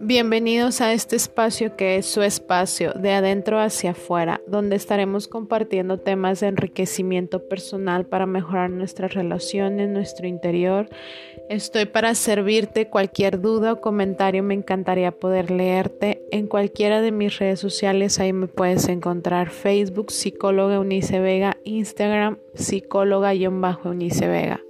Bienvenidos a este espacio que es su espacio de adentro hacia afuera, donde estaremos compartiendo temas de enriquecimiento personal para mejorar nuestras relaciones, nuestro interior. Estoy para servirte cualquier duda o comentario, me encantaría poder leerte en cualquiera de mis redes sociales, ahí me puedes encontrar Facebook, psicóloga Eunice Vega, Instagram, psicóloga-Eunice Vega.